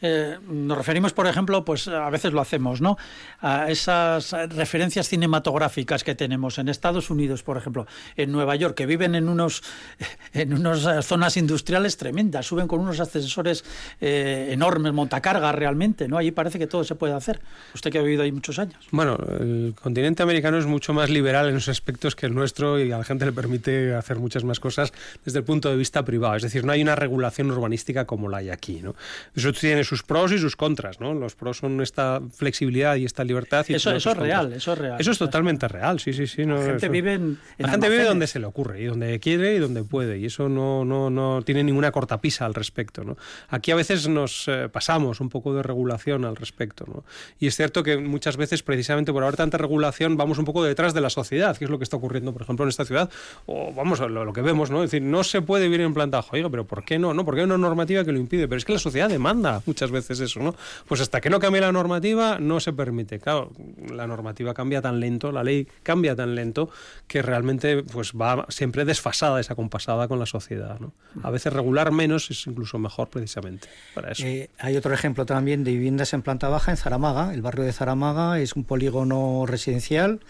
Eh, nos referimos, por ejemplo, pues a veces lo hacemos, ¿no? A esas referencias cinematográficas que tenemos en Estados Unidos, por ejemplo, en Nueva York, que viven en unos en unas zonas industriales tremendas, suben con unos ascensores eh, enormes, montacargas realmente, ¿no? Allí parece que todo se puede hacer. Usted que ha vivido ahí muchos años. Bueno, el continente americano es mucho más liberal en esos aspectos que el nuestro y a la gente le permite hacer muchas más cosas desde el punto de vista privado. Es decir, no hay una regulación urbanística como la hay aquí. ¿no? Eso tiene sus pros y sus contras. ¿no? Los pros son esta flexibilidad y esta libertad. Y eso, eso es real, eso es real. Eso es totalmente real, sí, sí, sí. No, la gente vive en, La gente vive donde se le ocurre y donde quiere y donde puede. Y eso no, no, no tiene ninguna cortapisa al respecto. ¿no? Aquí a veces nos eh, pasamos un poco de regulación al respecto. ¿no? Y es cierto que muchas veces, precisamente por haber tanta regulación, vamos un poco detrás de la sociedad, que es lo que está ocurriendo, por ejemplo, en esta ciudad, o vamos, a lo, que vemos, ¿no? Es decir, no se puede vivir en planta oiga, pero ¿por qué no? No, porque hay una normativa que lo impide, pero es que la sociedad demanda muchas veces eso, ¿no? Pues hasta que no cambie la normativa, no se permite. Claro, la normativa cambia tan lento, la ley cambia tan lento, que realmente pues va siempre desfasada, esa compasada con la sociedad, ¿no? A veces regular menos es incluso mejor precisamente para eso. Eh, hay otro ejemplo también de viviendas en planta baja en Zaramaga. El barrio de Zaramaga es un polígono residencial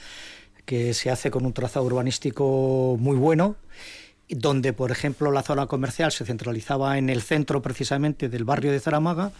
que se hace con un trazado urbanístico muy bueno donde, por ejemplo, la zona comercial se centralizaba en el centro precisamente del barrio de Zaramaga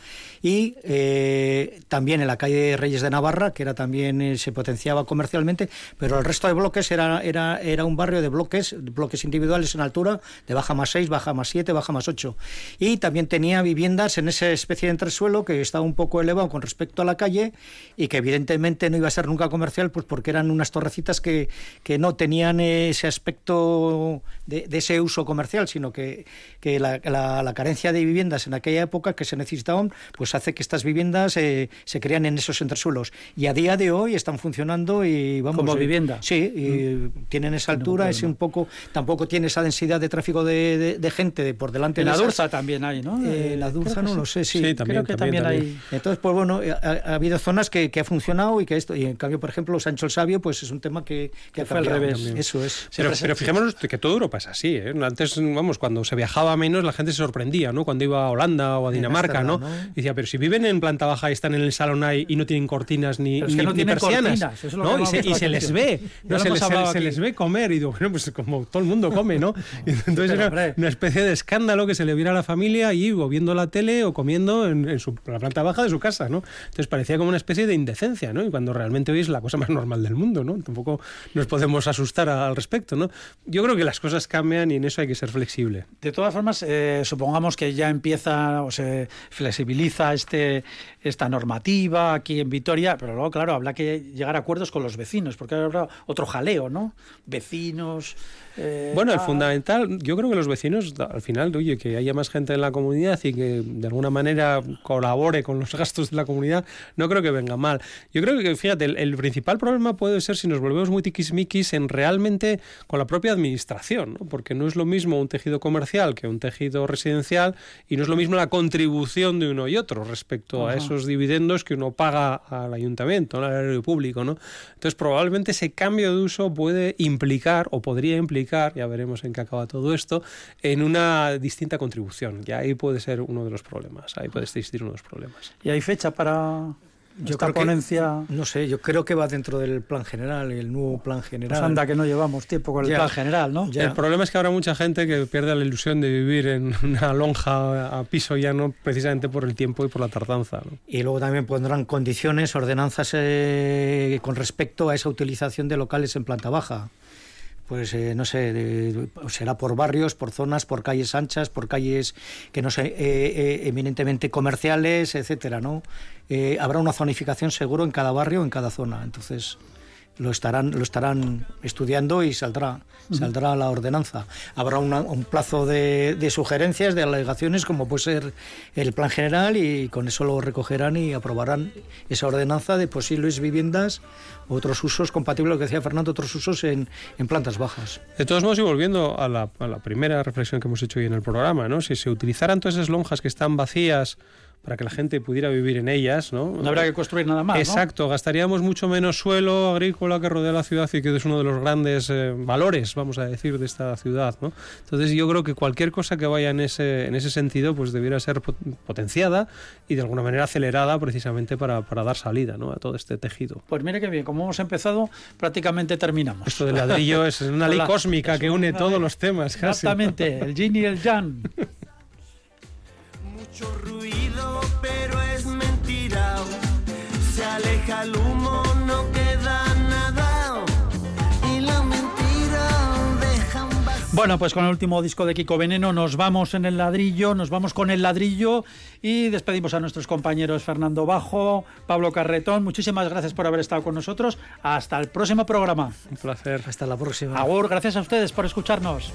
y eh, también en la calle Reyes de Navarra, que era también eh, se potenciaba comercialmente, pero el resto de bloques era, era, era un barrio de bloques, bloques individuales en altura, de baja más 6, baja más 7, baja más 8. Y también tenía viviendas en esa especie de entresuelo que estaba un poco elevado con respecto a la calle y que evidentemente no iba a ser nunca comercial, pues porque eran unas torrecitas que, que no tenían ese aspecto de ese uso comercial, sino que, que la, la, carencia de viviendas en aquella época que se necesitaban, pues hace que estas viviendas eh, se crean en esos entresuelos. Y a día de hoy están funcionando y vamos... Como eh, vivienda. Sí, y mm. tienen esa altura, es un poco... Tampoco tiene esa densidad de tráfico de, de, gente de por delante. En la Durza también hay, ¿no? Eh, la Durza no lo sé, sí. también, creo que también, hay... Entonces, pues bueno, ha, habido zonas que, que, ha funcionado y que esto... Y en cambio, por ejemplo, Sancho el Sabio, pues es un tema que, que, fue al revés. Eso es. Pero, pero fijémonos que todo Europa es así, ¿eh? Antes, vamos, cuando se viajaba menos, la gente se sorprendía, ¿no? Cuando iba a Holanda o a Dinamarca, ¿no? Y decía, pero si viven en planta baja y están en el salón ahí y no tienen cortinas ni, ni, persianas, ¿no? Y, se, les ve, ¿no? Se les, ve comer. Y digo, bueno, pues como todo el mundo come, ¿no? entonces era una especie de escándalo que se le viera a la familia y o viendo la tele o comiendo en, su, la planta baja de su casa, ¿no? Entonces parecía como una especie de indecencia, ¿no? Y cuando realmente hoy es la cosa más normal del mundo, ¿no? Tampoco nos podemos asustar al respecto, ¿no? Yo creo que las cosas cambian y en eso hay que ser flexible. De todas formas, eh, supongamos que ya empieza o se flexibiliza este esta normativa aquí en Vitoria, pero luego, claro, habrá que llegar a acuerdos con los vecinos, porque habrá otro jaleo, ¿no? Vecinos, eh, bueno, el fundamental, yo creo que los vecinos, al final, oye, que haya más gente en la comunidad y que de alguna manera colabore con los gastos de la comunidad, no creo que venga mal. Yo creo que, fíjate, el, principal problema puede ser si nos volvemos muy tiquismiquis en realmente con la propia administración, ¿no? porque no es lo mismo un tejido comercial que un tejido residencial y no es lo mismo la contribución de uno y otro respecto a esos dividendos que uno paga al ayuntamiento, al erario público. ¿no? Entonces, probablemente ese cambio de uso puede implicar o podría implicar ya veremos en qué acaba todo esto, en una distinta contribución. Y ahí puede ser uno de los problemas, ahí puede existir uno de los problemas. ¿Y hay fecha para yo esta ponencia? no sé, yo creo que va dentro del plan general, el nuevo plan general. Pues anda, que no llevamos tiempo con el plan general, ¿no? El problema es que habrá mucha gente que pierde la ilusión de vivir en una lonja a piso llano precisamente por el tiempo y por la tardanza. Y luego también pondrán condiciones, ordenanzas eh, con respecto a esa utilización de locales en planta baja pues eh, no sé, será por barrios, por zonas, por calles anchas, por calles que no sé, eh, eh, eminentemente comerciales, etcétera, ¿no? habrá una zonificación seguro en cada barrio, en cada zona. Entonces, lo estarán, lo estarán estudiando y saldrá, saldrá la ordenanza. Habrá un plazo de, sugerencias, de alegaciones, como puede ser el plan general, y con eso lo recogerán y aprobarán esa ordenanza de posibles viviendas, otros usos compatibles, lo que decía Fernando, otros usos en, plantas bajas. De todos modos, y volviendo a la, a la primera reflexión que hemos hecho hoy en el programa, ¿no? si se utilizaran todas esas lonjas que están vacías, para que la gente pudiera vivir en ellas. No, no habrá que construir nada más. Exacto, gastaríamos mucho menos suelo agrícola que rodea la ciudad y que es uno de los grandes eh, valores, vamos a decir, de esta ciudad. ¿no? Entonces yo creo que cualquier cosa que vaya en ese, en ese sentido pues debiera ser potenciada y de alguna manera acelerada precisamente para, para dar salida ¿no? a todo este tejido. Pues mire qué bien, como hemos empezado, prácticamente terminamos. Esto del ladrillo es una ley cósmica que une todos los temas. Exactamente, el yin y el yang. Mucho ruido, pero es mentira. Se aleja el humo, no queda nada. Y la mentira deja un vacío. Bueno, pues con el último disco de Kiko Veneno nos vamos en el ladrillo, nos vamos con el ladrillo y despedimos a nuestros compañeros Fernando Bajo, Pablo Carretón. Muchísimas gracias por haber estado con nosotros. Hasta el próximo programa. Un placer. Hasta la próxima. Agur, gracias a ustedes por escucharnos.